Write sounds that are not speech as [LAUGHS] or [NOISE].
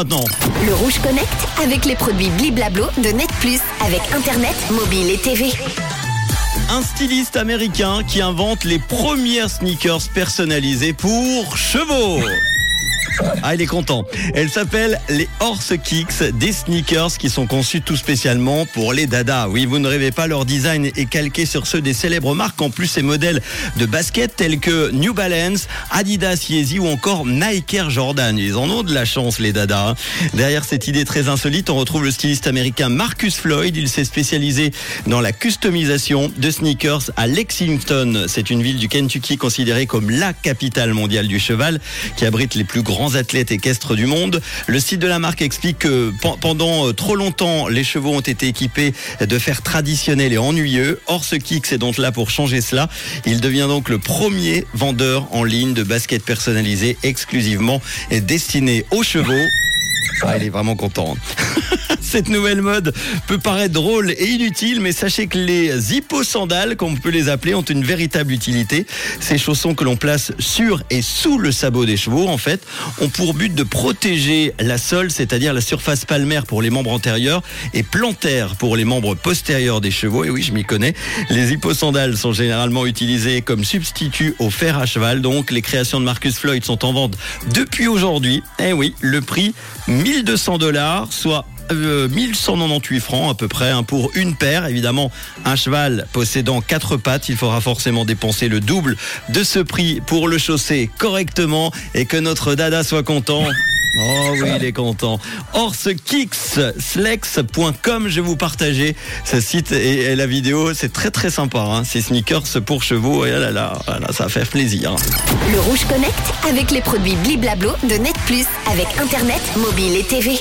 Maintenant, Le Rouge Connect avec les produits Bliblablo de Net Plus avec Internet, mobile et TV. un styliste américain qui invente les premières sneakers personnalisées pour chevaux. Ah, il est content. Elle s'appelle les Horse Kicks, des sneakers qui sont conçus tout spécialement pour les dadas. Oui, vous ne rêvez pas, leur design est calqué sur ceux des célèbres marques. En plus, ces modèles de basket tels que New Balance, Adidas Yeezy ou encore Nike Air Jordan. Ils en ont de la chance, les dadas. Derrière cette idée très insolite, on retrouve le styliste américain Marcus Floyd. Il s'est spécialisé dans la customisation de sneakers à Lexington. C'est une ville du Kentucky considérée comme la capitale mondiale du cheval qui abrite les plus grands athlètes équestres du monde. Le site de la marque explique que pen- pendant euh, trop longtemps, les chevaux ont été équipés de fers traditionnels et ennuyeux. Or, ce est donc là pour changer cela. Il devient donc le premier vendeur en ligne de baskets personnalisées exclusivement destinées aux chevaux. Ah, il est vraiment content. [LAUGHS] [LAUGHS] Cette nouvelle mode peut paraître drôle et inutile, mais sachez que les hipposandales, comme on peut les appeler, ont une véritable utilité. Ces chaussons que l'on place sur et sous le sabot des chevaux, en fait, ont pour but de protéger la sole, c'est-à-dire la surface palmaire pour les membres antérieurs et plantaire pour les membres postérieurs des chevaux. Et oui, je m'y connais. Les hipposandales sont généralement utilisées comme substitut au fer à cheval. Donc, les créations de Marcus Floyd sont en vente depuis aujourd'hui. Eh oui, le prix 1200 dollars, soit euh, 1198 francs à peu près hein, pour une paire. Évidemment, un cheval possédant quatre pattes, il faudra forcément dépenser le double de ce prix pour le chausser correctement et que notre dada soit content. Oh oui, il est content. Horsekicks.com, je vais vous partager ce site et, la vidéo. C'est très très sympa. Hein. Ces sneakers pour chevaux, et là, là, là, là, ça faire plaisir. Le Rouge Connect avec les produits Bliblablo de Net Plus avec Internet, mobile et TV.